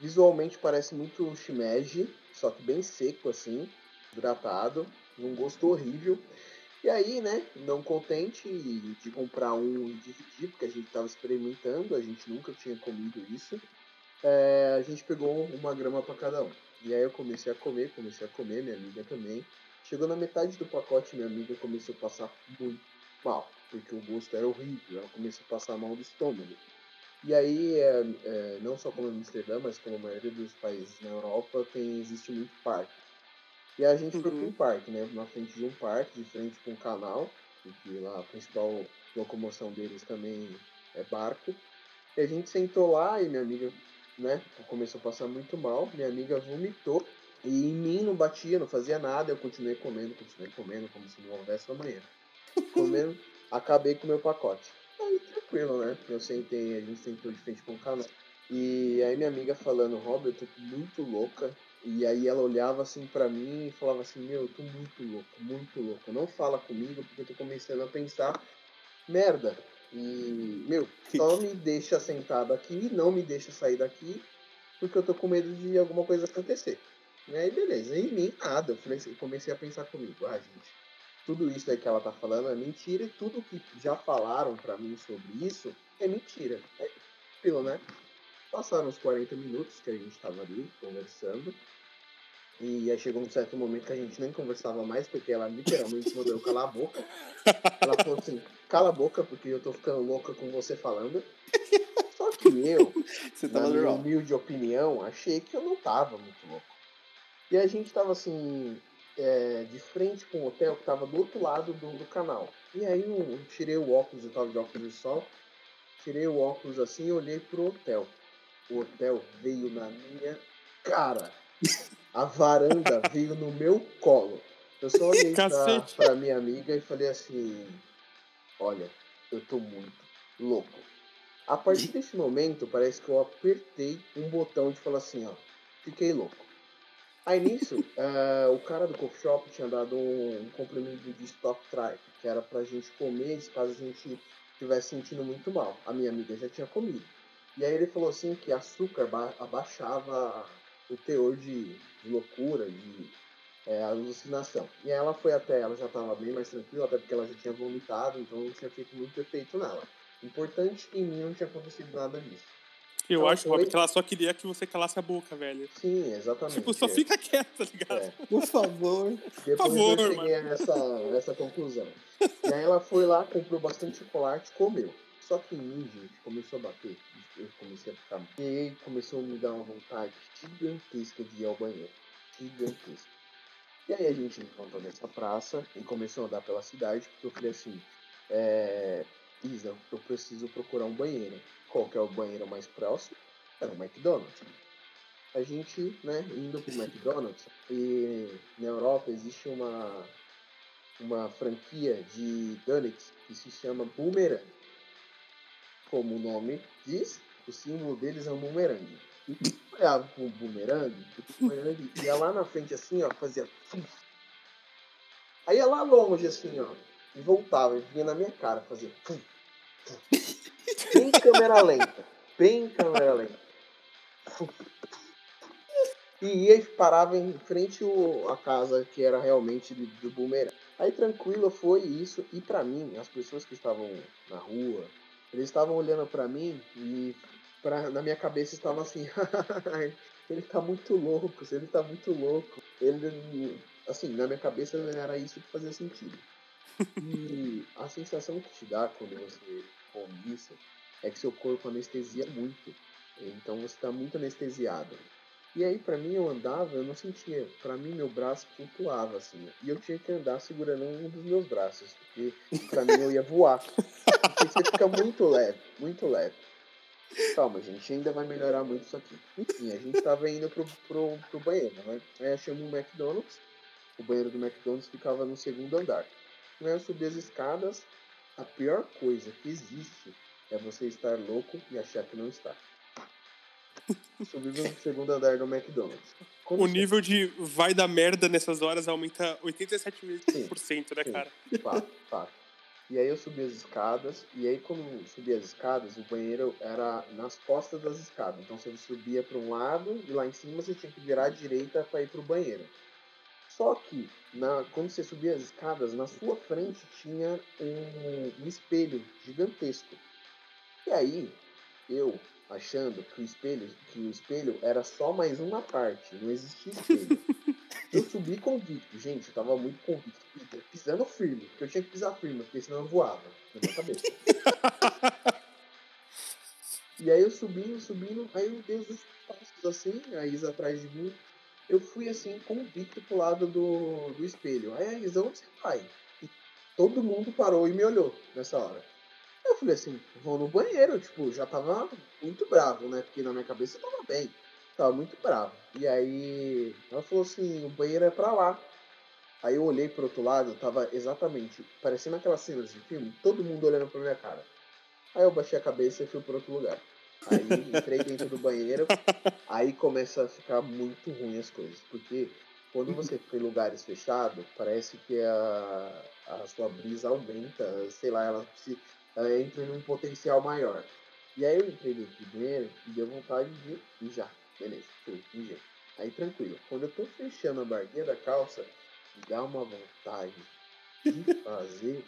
visualmente parece muito shimeji, só que bem seco assim, hidratado, um gosto horrível. E aí, né, não contente de comprar um e dividir, porque a gente estava experimentando, a gente nunca tinha comido isso, é, a gente pegou uma grama para cada um. E aí eu comecei a comer, comecei a comer, minha amiga também. Chegou na metade do pacote, minha amiga começou a passar muito mal, porque o gosto era horrível, ela começou a passar mal do estômago. E aí, é, é, não só como Amsterdã, mas como a maioria dos países na Europa, tem, existe muito parque. E a gente foi para Uhum. um parque, né? Na frente de um parque, de frente com um canal, porque lá a principal locomoção deles também é barco. E a gente sentou lá e minha amiga, né, começou a passar muito mal. Minha amiga vomitou e em mim não batia, não fazia nada. Eu continuei comendo, continuei comendo, como se não houvesse amanhã. Comendo, acabei com o meu pacote. Aí tranquilo, né? Eu sentei, a gente sentou de frente com o canal. E aí minha amiga falando, Rob, eu tô muito louca. E aí ela olhava assim pra mim e falava assim, meu, eu tô muito louco, muito louco. Não fala comigo porque eu tô começando a pensar, merda. E, meu, só me deixa sentado aqui, não me deixa sair daqui, porque eu tô com medo de alguma coisa acontecer. E aí, beleza, e nem nada. Eu falei assim, comecei a pensar comigo, ah, gente, tudo isso aí que ela tá falando é mentira e tudo que já falaram pra mim sobre isso é mentira. É tranquilo, né? Passaram uns 40 minutos que a gente tava ali conversando. E aí chegou um certo momento que a gente nem conversava mais, porque ela literalmente mandou eu calar a boca. Ela falou assim, cala a boca, porque eu tô ficando louca com você falando. Só que eu, Você na minha humilde opinião, achei que eu não tava muito louco. E a gente tava assim, é, de frente com o hotel que tava do outro lado do, do canal. E aí eu, eu tirei o óculos, eu tava de óculos de sol, tirei o óculos assim e olhei pro hotel. O hotel veio na minha cara. A varanda veio no meu colo. Eu só olhei pra, pra minha amiga e falei assim: Olha, eu tô muito louco. A partir desse momento, parece que eu apertei um botão de falar assim: Ó, fiquei louco. Aí nisso, eh, o cara do coffee shop tinha dado um, um complemento de stop try, que era pra gente comer caso a gente estivesse sentindo muito mal. A minha amiga já tinha comido. E aí ele falou assim que açúcar ba- abaixava o teor de, de loucura, de é, alucinação. E aí ela foi até, ela já estava bem mais tranquila, até porque ela já tinha vomitado, então não tinha feito muito efeito nela. Importante que em mim não tinha acontecido nada disso. Eu Ela acho, Rob, foi- que ela só queria que você calasse a boca, velho. Sim, exatamente. Tipo, só é. fica quieta, tá ligado? É. Por favor. Depois favor, eu cheguei a essa, essa conclusão. E aí ela foi lá, comprou bastante chocolate, comeu. Só que gente, começou a bater. Eu comecei a ficar. E aí começou a me dar uma vontade gigantesca de ir ao banheiro. Gigantesca. E aí a gente encontrou nessa praça e começou a andar pela cidade, porque eu falei assim, é... Isa, eu preciso procurar um banheiro. Qual que é o banheiro mais próximo? Era o McDonald's a gente, né, indo pro McDonald's, e na Europa existe uma, uma franquia de donuts que se chama Boomerang. Como o nome diz, o símbolo deles é um boomerang. E eu olhava pro boomerang, o boomerang ia lá na frente assim, ó, fazia... Aí ia lá longe assim, ó, e voltava, e vinha na minha cara, fum. Bem câmera lenta, bem câmera lenta. E ia e parava em frente o, a casa que era realmente do, do boomerang. Aí tranquilo foi isso, e pra mim, as pessoas que estavam na rua, eles estavam olhando pra mim e pra, na minha cabeça estavam assim, ele tá muito louco, ele tá muito louco. Ele, assim, na minha cabeça era isso que fazia sentido. E a sensação que te dá quando você come isso é que seu corpo anestesia muito. Então você tá muito anestesiado. E aí, pra mim, eu andava, eu não sentia. Pra mim, meu braço flutuava, assim. E eu tinha que andar segurando um dos meus braços. Porque, pra mim, eu ia voar. Porque você fica muito leve, muito leve. Calma, gente, ainda vai melhorar muito isso aqui. Enfim, a gente tava indo pro, pro, pro banheiro, né? Aí achamos um McDonald's. O banheiro do McDonald's ficava no segundo andar. Aí eu subi as escadas. A pior coisa que existe é você estar louco e achar que não está. Subi no segundo andar do McDonald's. Quando O nível de vai dar merda nessas horas aumenta 87%, né, sim. cara? Fato, fato. E aí eu subi as escadas, e aí quando eu subi as escadas, o banheiro era nas costas das escadas. Então você subia para um lado e lá em cima você tinha que virar à direita para ir para o banheiro. Só que na, quando você subia as escadas, na sua frente tinha um, um espelho gigantesco. E aí, eu achando que o espelho, que o espelho era só mais uma parte, não existia espelho. Eu subi convicto, gente, eu tava muito convicto, pisando firme, porque eu tinha que pisar firme, porque senão eu voava na minha cabeça. e aí eu subindo, subindo, aí eu dei os passos assim, a Isa atrás de mim, eu fui assim, convicto pro lado do, do espelho. Aí a Isa, onde você vai? E todo mundo parou e me olhou nessa hora. Eu falei assim, vou no banheiro, tipo, já tava muito bravo, né? Porque na minha cabeça tava bem. Tava muito bravo. E aí ela falou assim, o banheiro é pra lá. Aí eu olhei pro outro lado, tava exatamente, parecendo aquelas cenas de filme, todo mundo olhando pra minha cara. Aí eu baixei a cabeça e fui pro outro lugar. Aí entrei dentro do banheiro, aí começa a ficar muito ruim as coisas. Porque quando você fica em lugares fechados, parece que a, a sua brisa aumenta, sei lá, ela, se, ela entra em um potencial maior. E aí eu entrei do banheiro e deu vontade de mijar. Beleza, fui, mijei. Aí tranquilo. Quando eu tô fechando a barguinha da calça, me dá uma vontade de fazer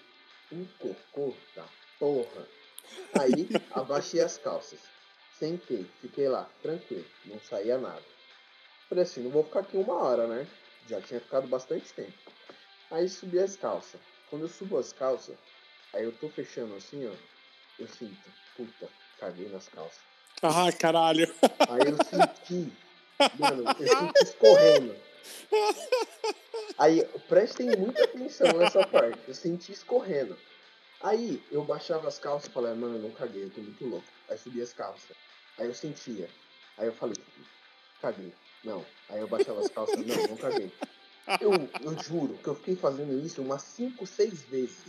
um cocô da porra. Aí abaixei as calças. Sentei, fiquei lá, tranquilo, não saía nada. Falei assim, não vou ficar aqui uma hora, né? Já tinha ficado bastante tempo. Aí subi as calças. Quando eu subo as calças, aí eu tô fechando assim, ó. Eu sinto, puta, caguei nas calças. Ah, caralho. Aí eu senti, mano, eu senti escorrendo. Aí, prestem muita atenção nessa parte. Eu senti escorrendo. Aí, eu baixava as calças e falei, mano, eu não caguei, eu tô muito louco. Aí subi as calças. Aí eu sentia. Aí eu falei, caguei. Não. Aí eu baixava as calças, não, não caguei. Eu, eu juro que eu fiquei fazendo isso umas 5, 6 vezes.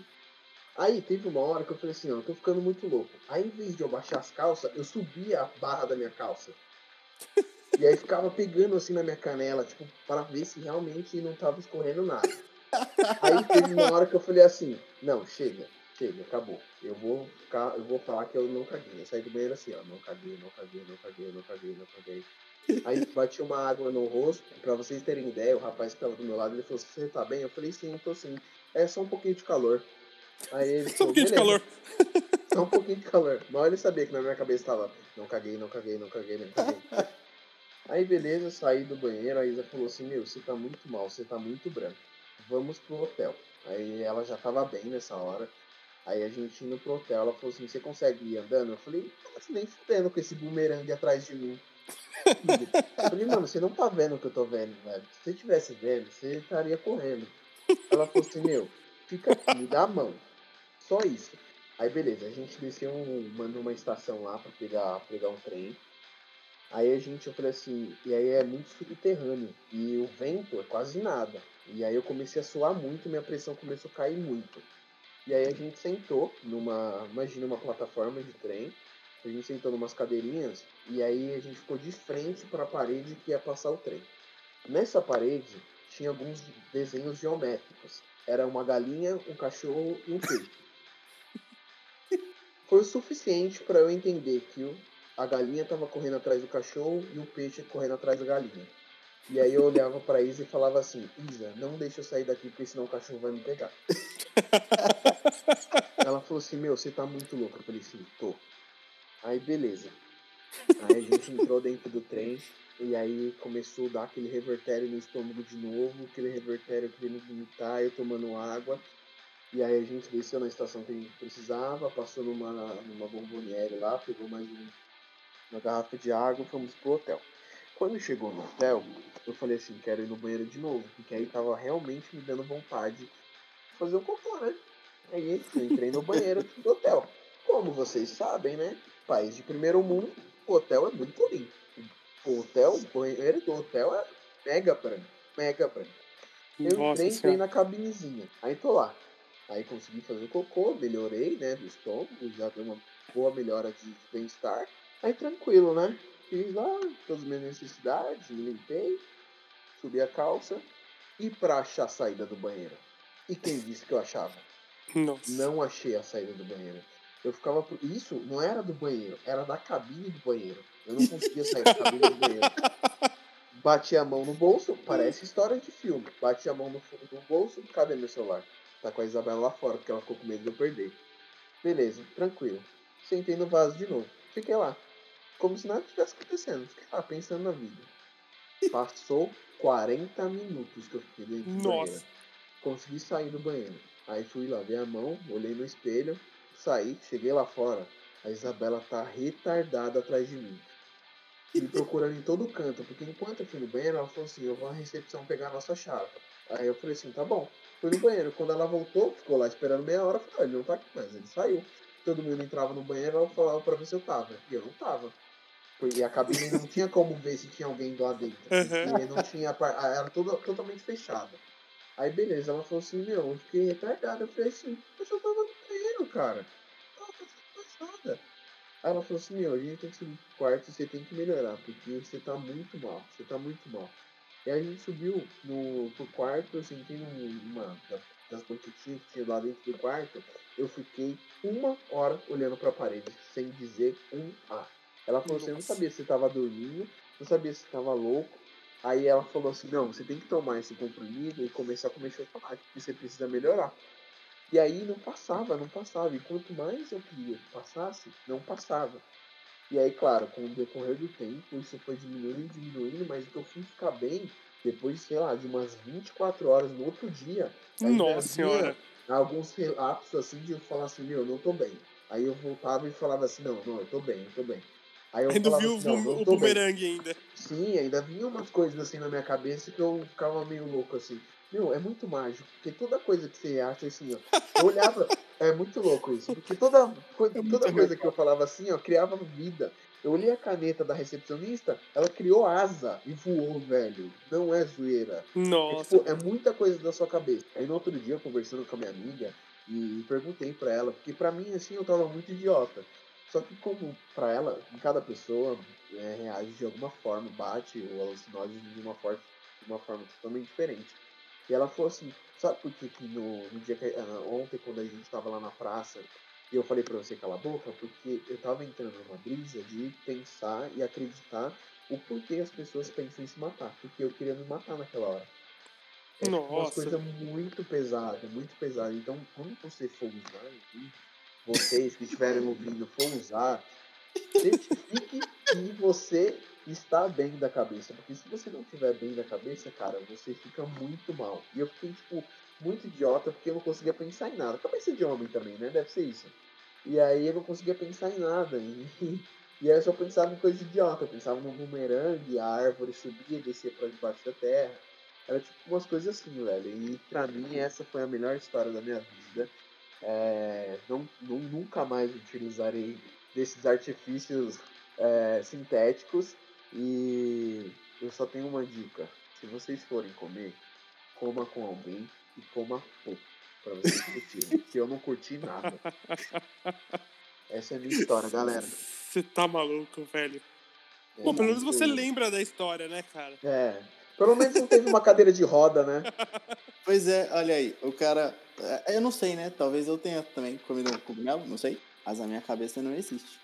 Aí teve uma hora que eu falei assim, ó, eu tô ficando muito louco. Aí em vez de eu baixar as calças, eu subia a barra da minha calça. E aí ficava pegando assim na minha canela, tipo, para ver se realmente não tava escorrendo nada. Aí teve uma hora que eu falei assim, não, chega. chega, acabou. Eu vou ficar, eu vou falar que eu não caguei. Eu saí do banheiro assim, ó, não caguei, não caguei, não caguei, não caguei, não caguei. Aí bati uma água no rosto, pra vocês terem ideia, o rapaz que tava do meu lado, ele falou, você tá bem? Eu falei, sim, tô sim. É só um pouquinho de calor. Aí ele Só um pouquinho de calor. Só um pouquinho de calor. Mal ele sabia que na minha cabeça tava, não caguei, não caguei, não caguei, não caguei. aí beleza, saí do banheiro, a Isa falou assim, meu, você tá muito mal, você tá muito branco. Vamos pro hotel. Aí ela já tava bem nessa hora. Aí a gente indo pro hotel, ela falou assim, você consegue ir andando? Eu falei, nossa, nem fudendo com esse bumerangue atrás de mim. Eu falei, mano, você não tá vendo o que eu tô vendo, velho. Se você tivesse vendo, você estaria correndo. Ela falou assim, meu, fica aqui, me dá a mão. Só isso. Aí beleza, a gente desceu mandou uma estação lá pra pegar, pegar um trem. Aí a gente, eu falei assim, e aí é muito subterrâneo. E o vento é quase nada. E aí eu comecei a suar muito, minha pressão começou a cair muito. E aí a gente sentou numa, imagina uma plataforma de trem. A gente sentou numas cadeirinhas e aí a gente ficou de frente para a parede que ia passar o trem. Nessa parede tinha alguns desenhos geométricos. Era uma galinha, um cachorro e um peixe. Foi o suficiente para eu entender que a galinha estava correndo atrás do cachorro e o peixe correndo atrás da galinha. E aí eu olhava para Isa e falava assim: Isa, não deixa eu sair daqui porque senão o cachorro vai me pegar. Ela falou assim: Meu, você tá muito louco. Eu falei assim: Tô. Aí beleza. Aí a gente entrou dentro do trem e aí começou a dar aquele revertério no estômago de novo, aquele revertério querendo vomitar, eu tomando água. E aí a gente desceu na estação que a gente precisava, passou numa, numa bomboniere lá, pegou mais um- uma garrafa de água e fomos pro hotel. Quando chegou no hotel, eu falei assim, quero ir no banheiro de novo, porque aí tava realmente me dando vontade de fazer um cocô, né? Aí eu entrei no banheiro do hotel. Como vocês sabem, né? País de primeiro mundo, o hotel é muito limpo. O hotel, o banheiro do hotel é mega branco, mega branco. Eu Nossa entrei, entrei na cabinezinha. Aí tô lá. Aí consegui fazer o cocô, melhorei, né, do estômago, já deu uma boa melhora de bem-estar. Aí tranquilo, né? Fiz lá todas as minhas necessidades, me limpei, subi a calça e pra achar a saída do banheiro. E quem disse que eu achava? Nossa. Não achei a saída do banheiro. Eu ficava. pro- Isso não era do banheiro, era da cabine do banheiro. Eu não conseguia sair da cabine do banheiro. Bati a mão no bolso, parece história de filme. Bati a mão no, no bolso, cadê meu celular? Tá com a Isabela lá fora, porque ela ficou com medo de eu perder. Beleza, tranquilo. Sentei no vaso de novo. Fiquei lá. Como se nada tivesse acontecendo. Fiquei lá pensando na vida. Passou 40 minutos que eu fiquei dentro do banheiro Nossa. consegui sair do banheiro. Aí fui lá, ver a mão, olhei no espelho, saí, cheguei lá fora. A Isabela tá retardada atrás de mim. Me procurando em todo canto, porque enquanto eu fui no banheiro, ela falou assim, eu vou à recepção pegar a nossa chave. Aí eu falei assim, tá bom. Fui no banheiro. Quando ela voltou, ficou lá esperando meia hora, eu falei, "Ah, ele não tá aqui mais, ele saiu. Todo mundo entrava no banheiro, ela falava pra ver se eu tava. E eu não tava. Porque a cabine não tinha como ver se tinha alguém lá dentro. Uhum. Não tinha. Era toda, totalmente fechada. Aí beleza, ela falou assim, meu, eu fiquei retardada. Eu falei assim, eu só tava no banheiro, cara. Não tava fazendo nada. Aí ela falou assim, meu, a gente tem que subir pro quarto e você tem que melhorar, porque você tá muito mal, você tá muito mal. E aí a gente subiu no, pro quarto, eu sentei num- numa da- das banquetinhas que tinha lá dentro do quarto, eu fiquei uma hora olhando pra parede, sem dizer um A. Ela falou assim, eu não sabia se você tava dormindo, não sabia se você tava louco. Aí ela falou assim, não, você tem que tomar esse comprimido e começar a comer chocolate, porque você precisa melhorar. E aí não passava, não passava. E quanto mais eu queria que passasse, não passava. E aí, claro, com o decorrer do tempo, isso foi diminuindo, diminuindo, mas o que eu fui ficar bem, depois, sei lá, de umas 24 horas no outro dia, Nossa senhora. alguns relapsos assim de eu falar assim, meu, eu não tô bem. Aí eu voltava e falava assim, não, não, eu tô bem, eu tô bem. Aí eu Ainda viu o, assim, o bem. bumerangue ainda. Sim, ainda vinha umas coisas assim na minha cabeça que eu ficava meio louco assim. Meu, é muito mágico, porque toda coisa que você acha assim, ó. Eu olhava, é muito louco isso, porque toda, É muito toda coisa que eu falava assim, ó, criava vida. Eu olhei a caneta da recepcionista, ela criou asa e voou, velho. Não é zoeira. É, Nossa. tipo, é muita coisa da sua cabeça. Aí no outro dia, eu conversando com a minha amiga, e perguntei pra ela, porque pra mim, assim, eu tava muito idiota. Só que como pra ela, cada pessoa é, reage de alguma forma, bate o alucinógeno de uma, forma, de uma forma totalmente diferente. E ela falou assim, sabe por que, que no, no dia que, ah, ontem, quando a gente tava lá na praça, e eu falei pra você calar a boca? Porque eu tava entrando numa brisa de pensar e acreditar o porquê as pessoas pensam em se matar. Porque eu queria me matar naquela hora. É tipo uma Nossa. coisa muito pesada, muito pesada. Então, quando você for usar, vocês que estiverem ouvindo for usar, certifique que você está bem da cabeça. Porque se você não estiver bem da cabeça, cara, você fica muito mal. E eu fiquei, tipo, muito idiota porque eu não conseguia pensar em nada. Cabeça de homem também, né? Deve ser isso. E aí eu não conseguia pensar em nada. E, e aí eu só pensava em coisa idiota. Eu pensava no bumerangue, a árvore subia e descia pra debaixo da terra. Era tipo umas coisas assim, velho. E pra mim essa foi a melhor história da minha vida. É, não, não, nunca mais utilizarei desses artifícios é, sintéticos. E eu só tenho uma dica. Se vocês forem comer, coma com alguém e coma pouco. Pra vocês curtirem. que eu não curti nada. Essa é a minha história, galera. Você tá maluco, velho. É Pô, pelo menos você lembra da história, né, cara? É. Pelo menos não teve uma cadeira de roda, né? Pois é, olha aí, o cara. é, Eu não sei, né? Talvez eu tenha também comido um cogumelo, não sei. Mas na minha cabeça não existe.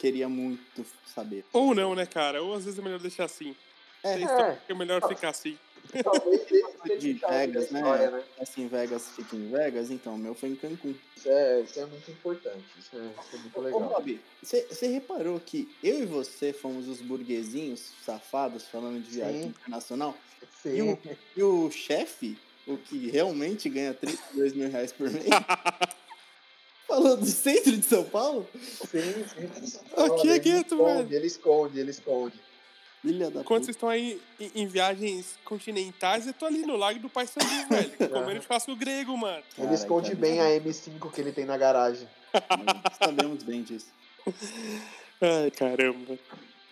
Queria muito saber. Ou não, né, cara? Ou às vezes é melhor deixar assim. É, Tem É. é melhor ficar assim. Talvez de da Vegas, né? história, né? Assim, Vegas fica em Vegas, então o meu foi em Cancún. Isso é, isso é muito importante. Isso é, isso é muito Ô, legal. Bob, você reparou que eu e você fomos os burguesinhos safados falando de viagem Sim. internacional? E Sim. o, e o chefe, o que realmente ganha 32 mil reais por mês, falou do centro de São Paulo? Sim, sim. Aqui é ele gueto, esconde, velho. Ele esconde, ele esconde. Enquanto puta. vocês estão aí em, em viagens continentais, eu tô ali no Lago do Paissandu, velho. Comendo churrasco grego, mano. Ele esconde cara, bem a M5 que ele tem na garagem. Nós Sabemos bem disso. Ai, caramba.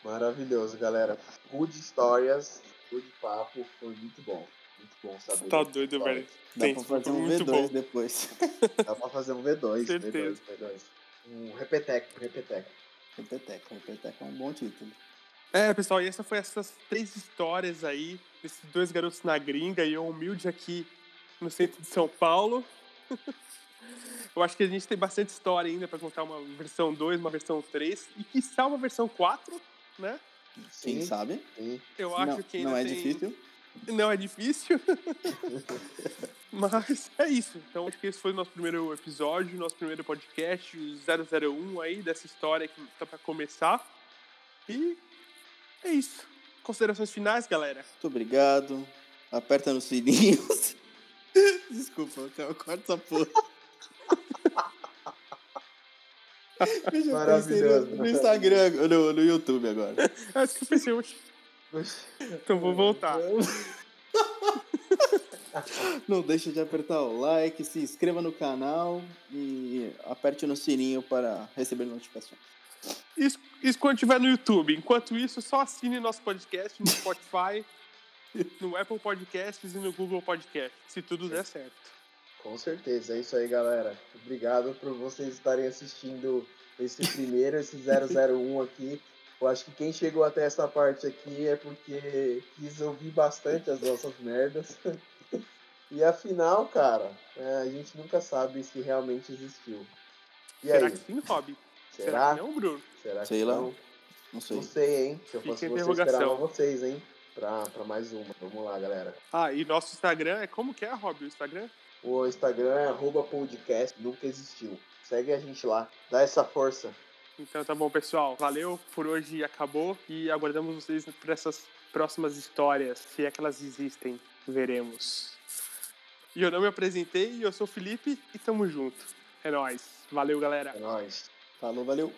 Maravilhoso, galera. Good histórias, good papo. Foi muito bom. Muito bom saber. Tá dessas doido, velho. Dá Tem, pra fazer um muito V2 bom. depois. Dá pra fazer um V2, V2, Certeza. V2. Um repeteco, repeteco. Repeteco, Repeteco é um bom título. É, pessoal, e essa foi essas três histórias aí, desses dois garotos na gringa e eu humilde aqui no centro de São Paulo. eu acho que a gente tem bastante história ainda pra contar uma versão 2, uma versão 3 e quiçá uma versão 4, né? Quem Sim, sabe? Eu acho não, que ainda não é tem- difícil. Não é difícil. Mas é isso. Então acho que esse foi o nosso primeiro episódio, nosso primeiro podcast, o 001 aí, dessa história que tá pra começar. E é isso. Considerações finais, galera? Muito obrigado. Aperta nos sininhos. Desculpa, eu corto essa porra. Eu já pensei no, Maravilhoso. no Instagram, no, no YouTube agora. Isso que eu pensei hoje. Então vou voltar. Não deixe de apertar o like, se inscreva no canal e aperte no sininho para receber notificações. Isso, isso quando estiver no YouTube. Enquanto isso, só assine nosso podcast no Spotify, no Apple Podcasts e no Google Podcast, se tudo der certo. Com certeza, é isso aí, galera. Obrigado por vocês estarem assistindo esse primeiro, esse 001 aqui. Eu acho que quem chegou até essa parte aqui é porque quis ouvir bastante as nossas merdas. E afinal, cara, é, a gente nunca sabe se realmente existiu. E Será aí? que sim, Rob? Será Será? que não, Bruno? Será que Sei lá. não? Não sei. Não sei, hein? Se eu Fica fosse você, esperava vocês, hein? Pra, pra mais uma. Vamos lá, galera. Ah, e nosso Instagram é como que é, Rob? O Instagram? O Instagram é arroba podcast, nunca existiu. Segue a gente lá, dá essa força. Então tá bom, pessoal. Valeu, por hoje acabou e aguardamos vocês para essas próximas histórias, se é que elas existem. Veremos. E eu não me apresentei, eu sou o Felipe e tamo junto. É nóis. Valeu, galera. É nóis. Falou, valeu.